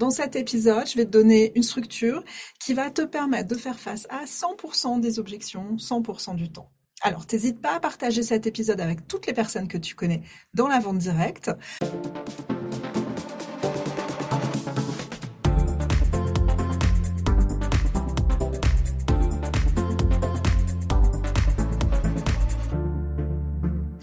Dans cet épisode, je vais te donner une structure qui va te permettre de faire face à 100% des objections, 100% du temps. Alors, n'hésite pas à partager cet épisode avec toutes les personnes que tu connais dans la vente directe.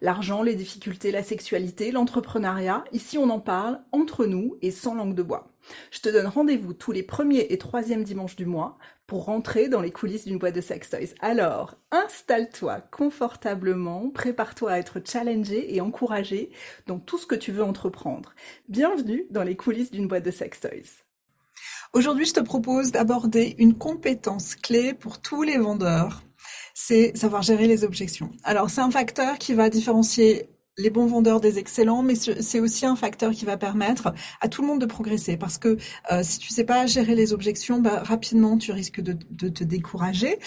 L'argent, les difficultés, la sexualité, l'entrepreneuriat, ici on en parle entre nous et sans langue de bois. Je te donne rendez-vous tous les premiers et troisièmes dimanches du mois pour rentrer dans les coulisses d'une boîte de sex toys. Alors, installe-toi confortablement, prépare-toi à être challengé et encouragé dans tout ce que tu veux entreprendre. Bienvenue dans les coulisses d'une boîte de sex toys. Aujourd'hui, je te propose d'aborder une compétence clé pour tous les vendeurs c'est savoir gérer les objections. Alors c'est un facteur qui va différencier les bons vendeurs des excellents, mais c'est aussi un facteur qui va permettre à tout le monde de progresser. Parce que euh, si tu sais pas gérer les objections, bah, rapidement tu risques de, te décourager.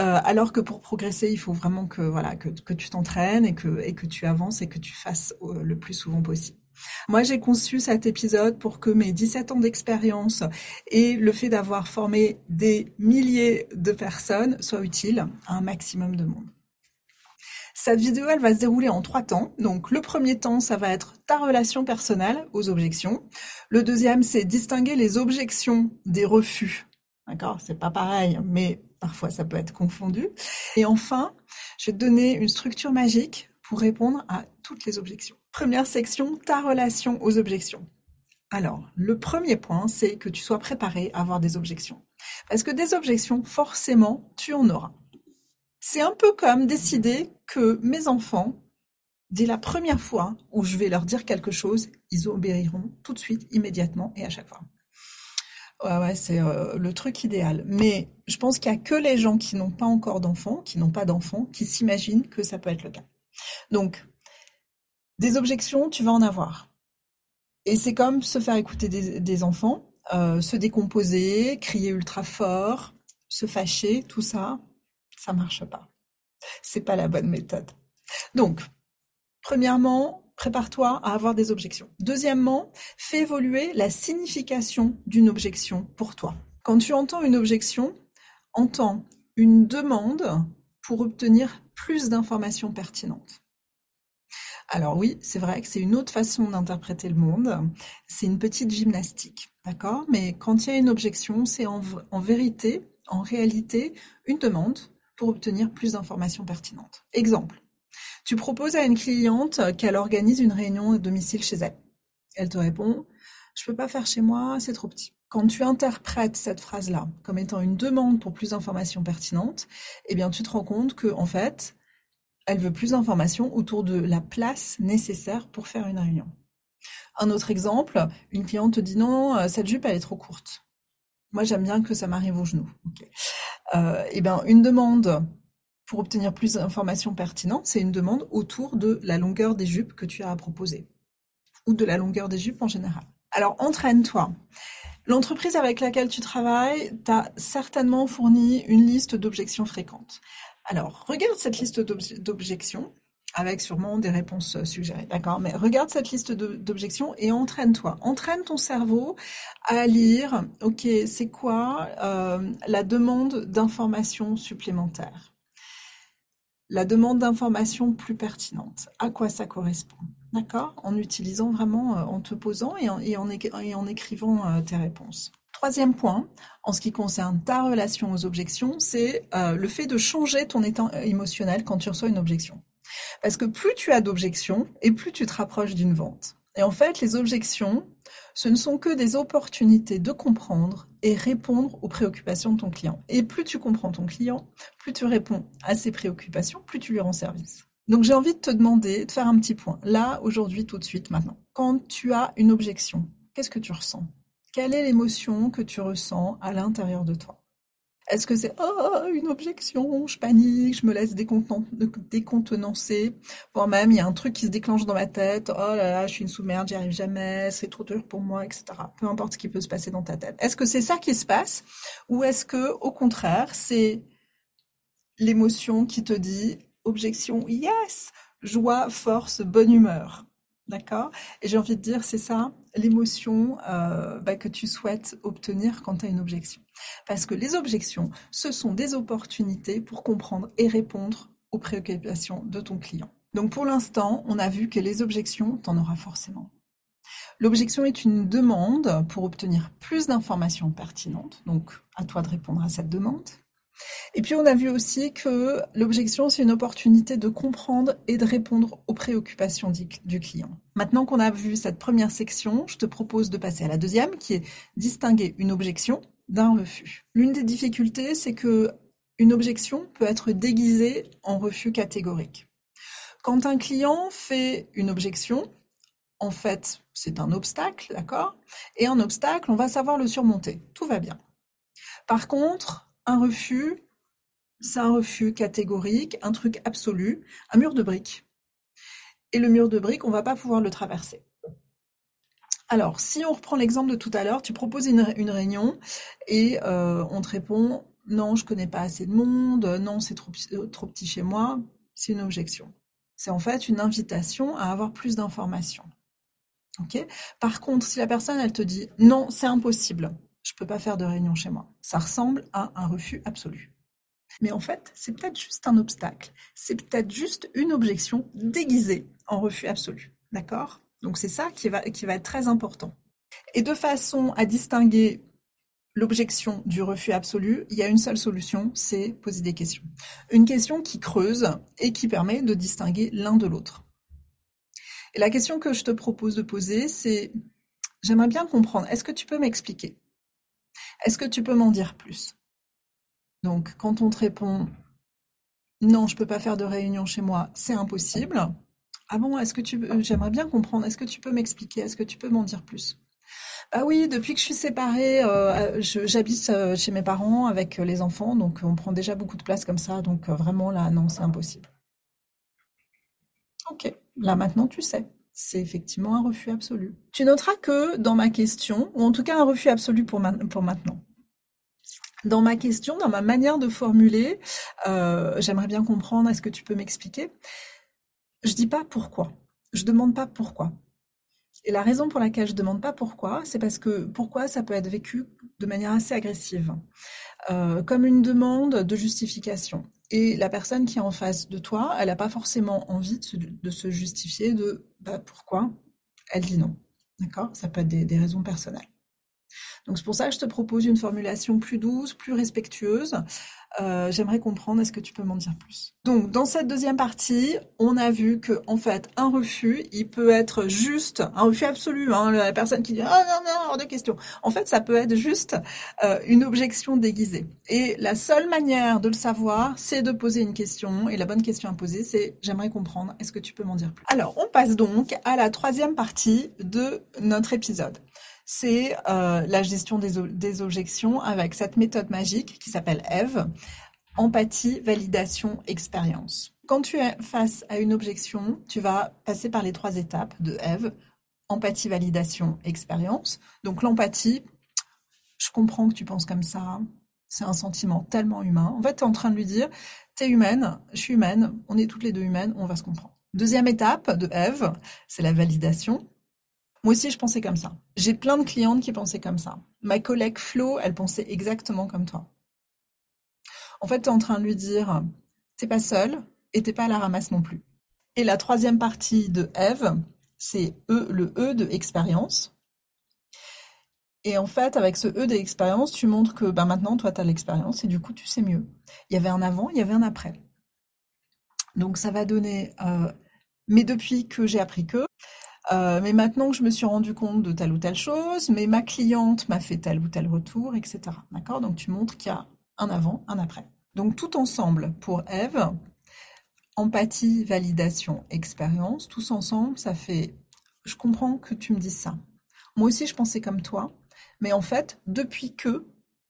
Euh, alors que pour progresser, il faut vraiment que voilà que, tu t'entraînes et que et que tu avances et que tu fasses euh, le plus souvent possible. Moi, j'ai conçu cet épisode pour que mes 17 ans d'expérience et le fait d'avoir formé des milliers de personnes soient utiles à un maximum de monde. Cette vidéo, elle va se dérouler en trois temps. Donc, le premier temps, ça va être ta relation personnelle aux objections. Le deuxième, c'est distinguer les objections des refus. D'accord? C'est pas pareil, mais parfois ça peut être confondu. Et enfin, je vais te donner une structure magique pour répondre à toutes les objections. Première section, ta relation aux objections. Alors, le premier point, c'est que tu sois préparé à avoir des objections. Parce que des objections, forcément, tu en auras. C'est un peu comme décider que mes enfants, dès la première fois où je vais leur dire quelque chose, ils obéiront tout de suite, immédiatement et à chaque fois. Ouais, ouais, c'est euh, le truc idéal. Mais je pense qu'il n'y a que les gens qui n'ont pas encore d'enfants, qui n'ont pas d'enfants, qui s'imaginent que ça peut être le cas. Donc, des objections, tu vas en avoir. Et c'est comme se faire écouter des, enfants, euh, se décomposer, crier ultra fort, se fâcher, tout ça, ça marche pas. C'est pas la bonne méthode. Donc, premièrement, prépare-toi à avoir des objections. Deuxièmement, fais évoluer la signification d'une objection pour toi. Quand tu entends une objection, entends une demande pour obtenir plus d'informations pertinentes. Alors oui, c'est vrai que c'est une autre façon d'interpréter le monde. C'est une petite gymnastique, d'accord? Mais quand il y a une objection, c'est en, vérité, en réalité, une demande pour obtenir plus d'informations pertinentes. Exemple, tu proposes à une cliente qu'elle organise une réunion à domicile chez elle. Elle te répond, je peux pas faire chez moi, c'est trop petit. Quand tu interprètes cette phrase-là comme étant une demande pour plus d'informations pertinentes, eh bien, tu te rends compte que, en fait, elle veut plus d'informations autour de la place nécessaire pour faire une réunion. Un autre exemple, une cliente te dit non, euh, cette jupe elle est trop courte. Moi j'aime bien que ça m'arrive au genou. Euh, eh bien une demande pour obtenir plus d'informations pertinentes, c'est une demande autour de la longueur des jupes que tu as à proposer ou de la longueur des jupes en général. Alors entraîne-toi. L'entreprise avec laquelle tu travailles t'a certainement fourni une liste d'objections fréquentes. Alors, regarde cette liste d'objections avec sûrement des réponses suggérées, d'accord? Mais regarde cette liste d'objections et entraîne-toi. Entraîne ton cerveau à lire, ok, c'est quoi euh, la demande d'informations supplémentaires La demande d'informations plus pertinente. À quoi ça correspond? D'accord? En utilisant vraiment, euh, en te posant et en, écrivant tes réponses. Troisième point, en ce qui concerne ta relation aux objections, c'est euh, le fait de changer ton état émotionnel quand tu reçois une objection. Parce que plus tu as d'objections et plus tu te rapproches d'une vente. Et en fait, les objections, ce ne sont que des opportunités de comprendre et répondre aux préoccupations de ton client. Et plus tu comprends ton client, plus tu réponds à ses préoccupations, plus tu lui rends service. Donc j'ai envie de te demander de faire un petit point. Là, aujourd'hui, tout de suite, maintenant. Quand tu as une objection, qu'est-ce que tu ressens? Quelle est l'émotion que tu ressens à l'intérieur de toi? Est-ce que c'est oh, une objection, je panique, je me laisse décontenancer, voire même il y a un truc qui se déclenche dans ma tête, oh là là, je suis une sous-merde, j'y arrive jamais, c'est trop dur pour moi, etc. Peu importe ce qui peut se passer dans ta tête. Est-ce que c'est ça qui se passe ou est-ce que au contraire c'est l'émotion qui te dit objection, yes, joie, force, bonne humeur? D'accord? Et j'ai envie de dire, c'est ça l'émotion euh, bah, que tu souhaites obtenir quand tu as une objection. Parce que les objections, ce sont des opportunités pour comprendre et répondre aux préoccupations de ton client. Donc pour l'instant, on a vu que les objections, tu en auras forcément. L'objection est une demande pour obtenir plus d'informations pertinentes, donc à toi de répondre à cette demande. Et puis on a vu aussi que l'objection, c'est une opportunité de comprendre et de répondre aux préoccupations du client. Maintenant qu'on a vu cette première section, je te propose de passer à la deuxième, qui est distinguer une objection d'un refus. L'une des difficultés, c'est que une objection peut être déguisée en refus catégorique. Quand un client fait une objection, en fait, c'est un obstacle, d'accord? Et un obstacle, on va savoir le surmonter. Tout va bien. Par contre, un refus, c'est un refus catégorique, un truc absolu, un mur de briques. Et le mur de briques, on ne va pas pouvoir le traverser. Alors, si on reprend l'exemple de tout à l'heure, tu proposes une, réunion et euh, on te répond non, je ne connais pas assez de monde, non, c'est trop, trop petit chez moi, c'est une objection. C'est en fait une invitation à avoir plus d'informations. Par contre, si la personne elle te dit non, c'est impossible, je peux pas faire de réunion chez moi. Ça ressemble à un refus absolu. Mais en fait, c'est peut-être juste un obstacle. C'est peut-être juste une objection déguisée en refus absolu. D'accord? Donc c'est ça qui va, qui va être très important. Et de façon à distinguer l'objection du refus absolu, il y a une seule solution, c'est poser des questions. Une question qui creuse et qui permet de distinguer l'un de l'autre. Et la question que je te propose de poser, c'est j'aimerais bien comprendre, est-ce que tu peux m'expliquer est-ce que tu peux m'en dire plus? Donc, quand on te répond non, je ne peux pas faire de réunion chez moi, c'est impossible. Ah bon, est-ce que tu j'aimerais bien comprendre, est-ce que tu peux m'expliquer, est-ce que tu peux m'en dire plus? Ah oui, depuis que je suis séparée, euh, j'habite euh, chez mes parents avec les enfants, donc on prend déjà beaucoup de place comme ça, donc euh, vraiment là, non, c'est impossible. Ok, là maintenant tu sais c'est effectivement un refus absolu. Tu noteras que dans ma question, ou en tout cas un refus absolu pour, maintenant, dans ma question, dans ma manière de formuler, euh, j'aimerais bien comprendre, est-ce que tu peux m'expliquer? Je dis pas pourquoi. Je demande pas pourquoi. Et la raison pour laquelle je demande pas pourquoi, c'est parce que pourquoi ça peut être vécu de manière assez agressive, euh, comme une demande de justification. Et la personne qui est en face de toi, elle n'a pas forcément envie de se, justifier de bah, pourquoi? Elle dit non. D'accord? Ça peut être des raisons personnelles. Donc c'est pour ça que je te propose une formulation plus douce, plus respectueuse. Euh, j'aimerais comprendre, est-ce que tu peux m'en dire plus? Donc dans cette deuxième partie, on a vu que en fait un refus, il peut être juste un refus absolu. Hein, la personne qui dit ah non non hors de question. En fait, ça peut être juste euh, une objection déguisée. Et la seule manière de le savoir, c'est de poser une question. Et la bonne question à poser, c'est j'aimerais comprendre, est-ce que tu peux m'en dire plus? Alors on passe donc à la troisième partie de notre épisode c'est euh, la gestion des, objections avec cette méthode magique qui s'appelle EVE, empathie, validation, expérience. Quand tu es face à une objection, tu vas passer par les trois étapes de EVE, empathie, validation, expérience. Donc l'empathie, je comprends que tu penses comme ça, c'est un sentiment tellement humain. En fait, tu es en train de lui dire, tu es humaine, je suis humaine, on est toutes les deux humaines, on va se comprendre. Deuxième étape de EVE, c'est la validation. Moi aussi, je pensais comme ça. J'ai plein de clientes qui pensaient comme ça. Ma collègue Flo, elle pensait exactement comme toi. En fait, tu es en train de lui dire, t'es pas seule et t'es pas à la ramasse non plus. Et la troisième partie de Eve, c'est e, le E de expérience. Et en fait, avec ce E d'expérience, tu montres que ben maintenant, toi, tu as l'expérience et du coup, tu sais mieux. Il y avait un avant, il y avait un après. Donc, ça va donner... Euh, mais depuis que j'ai appris que, euh, mais maintenant que je me suis rendu compte de telle ou telle chose, mais ma cliente m'a fait tel ou tel retour, etc. D'accord? Donc tu montres qu'il y a un avant, un après. Donc tout ensemble pour Eve, empathie, validation, expérience, tous ensemble, ça fait je comprends que tu me dises ça. Moi aussi, je pensais comme toi. Mais en fait, depuis que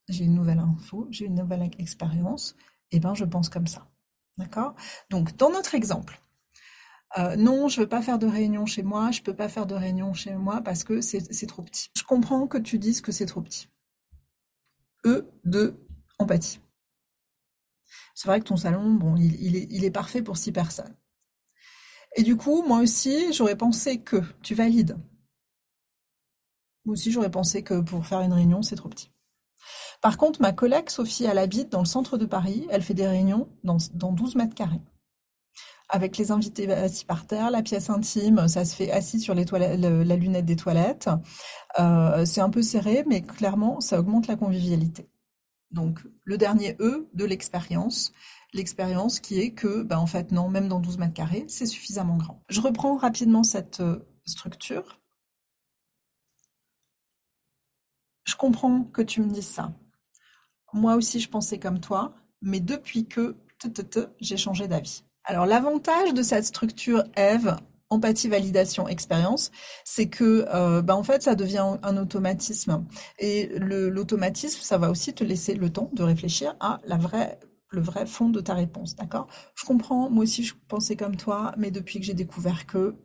j'ai une nouvelle info, j'ai une nouvelle expérience, eh ben, je pense comme ça. D'accord? Donc, dans notre exemple, euh, non, je veux pas faire de réunion chez moi, je peux pas faire de réunion chez moi parce que c'est trop petit. Je comprends que tu dises que c'est trop petit. E de empathie. C'est vrai que ton salon, bon, il, est, il est parfait pour six personnes. Et du coup, moi aussi, j'aurais pensé que tu valides. Moi aussi, j'aurais pensé que pour faire une réunion, c'est trop petit. Par contre, ma collègue Sophie, elle habite dans le centre de Paris. Elle fait des réunions dans, dans 12 mètres carrés avec les invités assis par terre, la pièce intime, ça se fait assis sur la lunette des toilettes. Euh, c'est un peu serré, mais clairement, ça augmente la convivialité. Donc, le dernier E de l'expérience, l'expérience qui est que, ben, en fait, non, même dans 12 mètres carrés, c'est suffisamment grand. Je reprends rapidement cette euh, structure. Je comprends que tu me dises ça. Moi aussi, je pensais comme toi, mais depuis que j'ai changé d'avis. Alors l'avantage de cette structure Eve, empathie, validation, expérience, c'est que euh, bah, en fait ça devient un automatisme. Et l'automatisme, ça va aussi te laisser le temps de réfléchir à la vraie le vrai fond de ta réponse, d'accord? Je comprends, moi aussi je pensais comme toi, mais depuis que j'ai découvert que...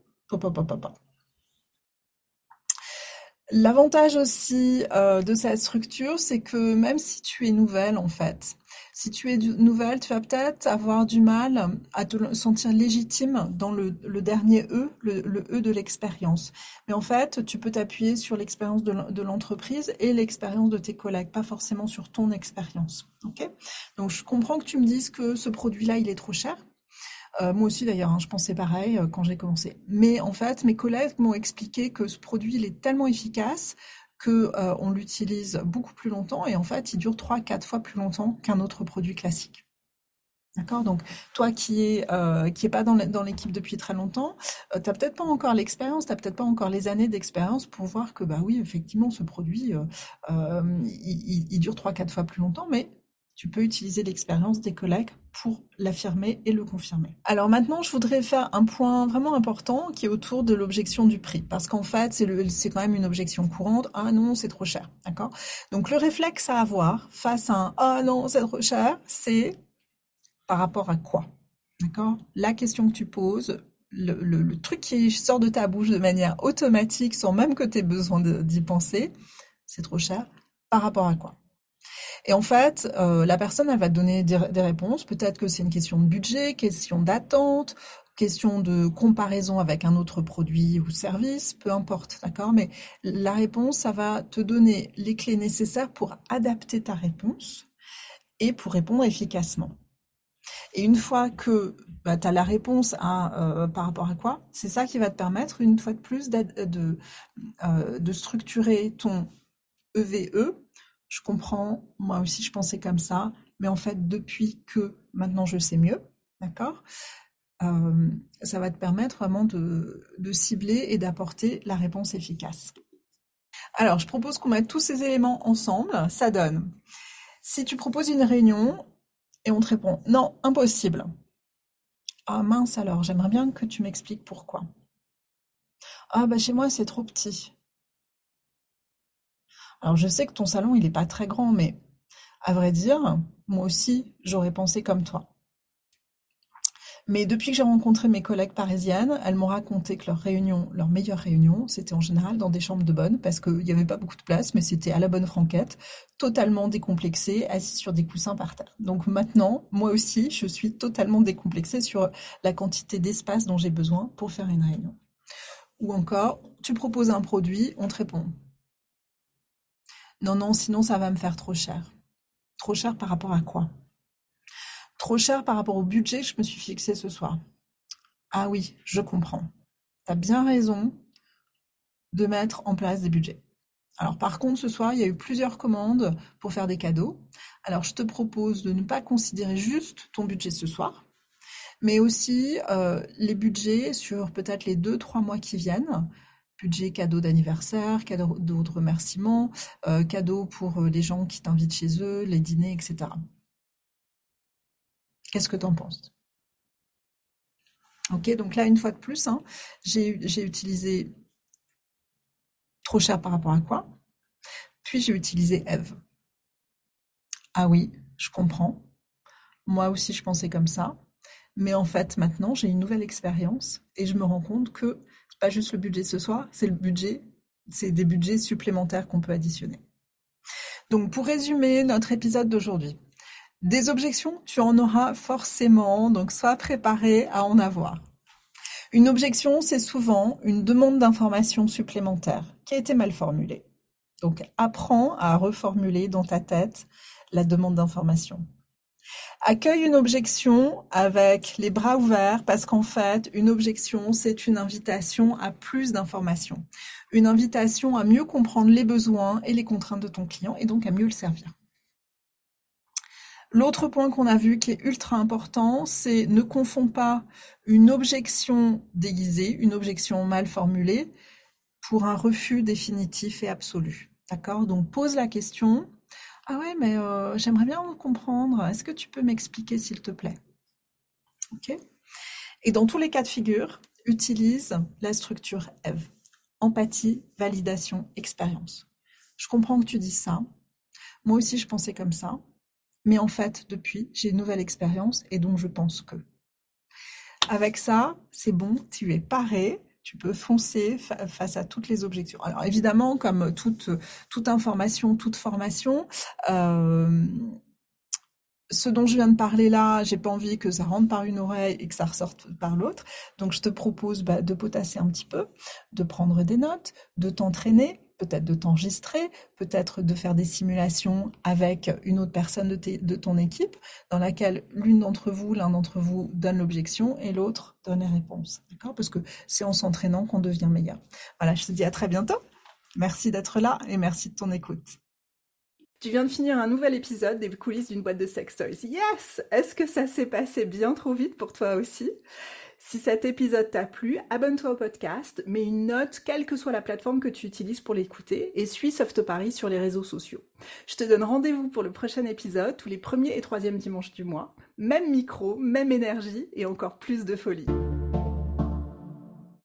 L'avantage aussi euh, de cette structure, c'est que même si tu es nouvelle en fait, si tu es nouvelle, tu vas peut-être avoir du mal à te sentir légitime dans le, dernier E, le, E de l'expérience. Mais en fait, tu peux t'appuyer sur l'expérience de l'entreprise et l'expérience de tes collègues, pas forcément sur ton expérience. Ok? Donc, je comprends que tu me dises que ce produit-là, il est trop cher. Euh, moi aussi d'ailleurs, hein, je pensais pareil euh, quand j'ai commencé. Mais en fait, mes collègues m'ont expliqué que ce produit, il est tellement efficace que euh, on l'utilise beaucoup plus longtemps et en fait, il dure 3-4 fois plus longtemps qu'un autre produit classique. D'accord? Donc, toi qui est pas dans l'équipe depuis très longtemps, euh, tu n'as peut-être pas encore l'expérience, tu n'as peut-être pas encore les années d'expérience pour voir que, bah oui, effectivement, ce produit, il, il, dure 3-4 fois plus longtemps, mais tu peux utiliser l'expérience des collègues pour l'affirmer et le confirmer. Alors maintenant, je voudrais faire un point vraiment important qui est autour de l'objection du prix. Parce qu'en fait, c'est quand même une objection courante. Ah non, c'est trop cher. D'accord? Donc le réflexe à avoir face à un Ah non, c'est trop cher, c'est par rapport à quoi? D'accord? La question que tu poses, le, le, truc qui sort de ta bouche de manière automatique sans même que tu aies besoin d'y penser, c'est trop cher. Par rapport à quoi? Et en fait, euh, la personne, elle va te donner des, réponses. Peut-être que c'est une question de budget, question d'attente, question de comparaison avec un autre produit ou service, peu importe, d'accord? Mais la réponse, ça va te donner les clés nécessaires pour adapter ta réponse et pour répondre efficacement. Et une fois que bah, tu as la réponse à, euh, par rapport à quoi, c'est ça qui va te permettre, une fois de plus, euh, de structurer ton EVE je comprends, moi aussi je pensais comme ça, mais en fait depuis que maintenant je sais mieux, d'accord euh, Ça va te permettre vraiment de, cibler et d'apporter la réponse efficace. Alors je propose qu'on mette tous ces éléments ensemble, ça donne. Si tu proposes une réunion et on te répond non, impossible. Ah mince alors, j'aimerais bien que tu m'expliques pourquoi. Ah bah chez moi c'est trop petit. Alors je sais que ton salon, il n'est pas très grand, mais à vrai dire, moi aussi, j'aurais pensé comme toi. Mais depuis que j'ai rencontré mes collègues parisiennes, elles m'ont raconté que leurs réunions, leurs meilleures réunions, c'était en général dans des chambres de bonne, parce qu'il n'y avait pas beaucoup de place, mais c'était à la bonne franquette, totalement décomplexée, assis sur des coussins par terre. Donc maintenant, moi aussi, je suis totalement décomplexée sur la quantité d'espace dont j'ai besoin pour faire une réunion. Ou encore, tu proposes un produit, on te répond non, non, sinon ça va me faire trop cher. Trop cher par rapport à quoi? Trop cher par rapport au budget que je me suis fixé ce soir. Ah oui, je comprends. Tu as bien raison de mettre en place des budgets. Alors par contre, ce soir, il y a eu plusieurs commandes pour faire des cadeaux. Alors je te propose de ne pas considérer juste ton budget ce soir, mais aussi euh, les budgets sur peut-être les deux, trois mois qui viennent budget cadeau d'anniversaire, cadeau de remerciements, euh, cadeau pour euh, les gens qui t'invitent chez eux, les dîners, etc. Qu'est-ce que tu en penses? Ok, donc là, une fois de plus, hein, j'ai utilisé Trop cher par rapport à quoi? Puis j'ai utilisé Eve. Ah oui, je comprends. Moi aussi, je pensais comme ça. Mais en fait, maintenant, j'ai une nouvelle expérience et je me rends compte que pas juste le budget ce soir, c'est le budget, c'est des budgets supplémentaires qu'on peut additionner. Donc, pour résumer notre épisode d'aujourd'hui, des objections, tu en auras forcément, donc sois préparé à en avoir. Une objection, c'est souvent une demande d'information supplémentaire qui a été mal formulée. Donc, apprends à reformuler dans ta tête la demande d'information. Accueille une objection avec les bras ouverts parce qu'en fait, une objection, c'est une invitation à plus d'informations. Une invitation à mieux comprendre les besoins et les contraintes de ton client et donc à mieux le servir. L'autre point qu'on a vu qui est ultra important, c'est ne confonds pas une objection déguisée, une objection mal formulée, pour un refus définitif et absolu. D'accord? Donc pose la question. Ah ouais, mais euh, j'aimerais bien comprendre. Est-ce que tu peux m'expliquer s'il te plaît? Ok Et dans tous les cas de figure, utilise la structure EVE. Empathie, validation, expérience. Je comprends que tu dis ça. Moi aussi, je pensais comme ça. Mais en fait, depuis, j'ai une nouvelle expérience et donc je pense que. Avec ça, c'est bon, tu es paré, tu peux foncer face à toutes les objections. Alors évidemment, comme toute, toute information, toute formation, euh, ce dont je viens de parler là, j'ai pas envie que ça rentre par une oreille et que ça ressorte par l'autre. Donc je te propose bah, de potasser un petit peu, de prendre des notes, de t'entraîner, peut-être de t'enregistrer, peut-être de faire des simulations avec une autre personne de, ton équipe, dans laquelle l'une d'entre vous, l'un d'entre vous donne l'objection et l'autre donne les réponses. D'accord? Parce que c'est en s'entraînant qu'on devient meilleur. Voilà, je te dis à très bientôt. Merci d'être là et merci de ton écoute. Tu viens de finir un nouvel épisode des coulisses d'une boîte de sex toys. Yes Est-ce que ça s'est passé bien trop vite pour toi aussi? Si cet épisode t'a plu, abonne-toi au podcast, mets une note, quelle que soit la plateforme que tu utilises pour l'écouter, et suis Soft Paris sur les réseaux sociaux. Je te donne rendez-vous pour le prochain épisode, tous les premiers et troisièmes dimanches du mois. Même micro, même énergie, et encore plus de folie.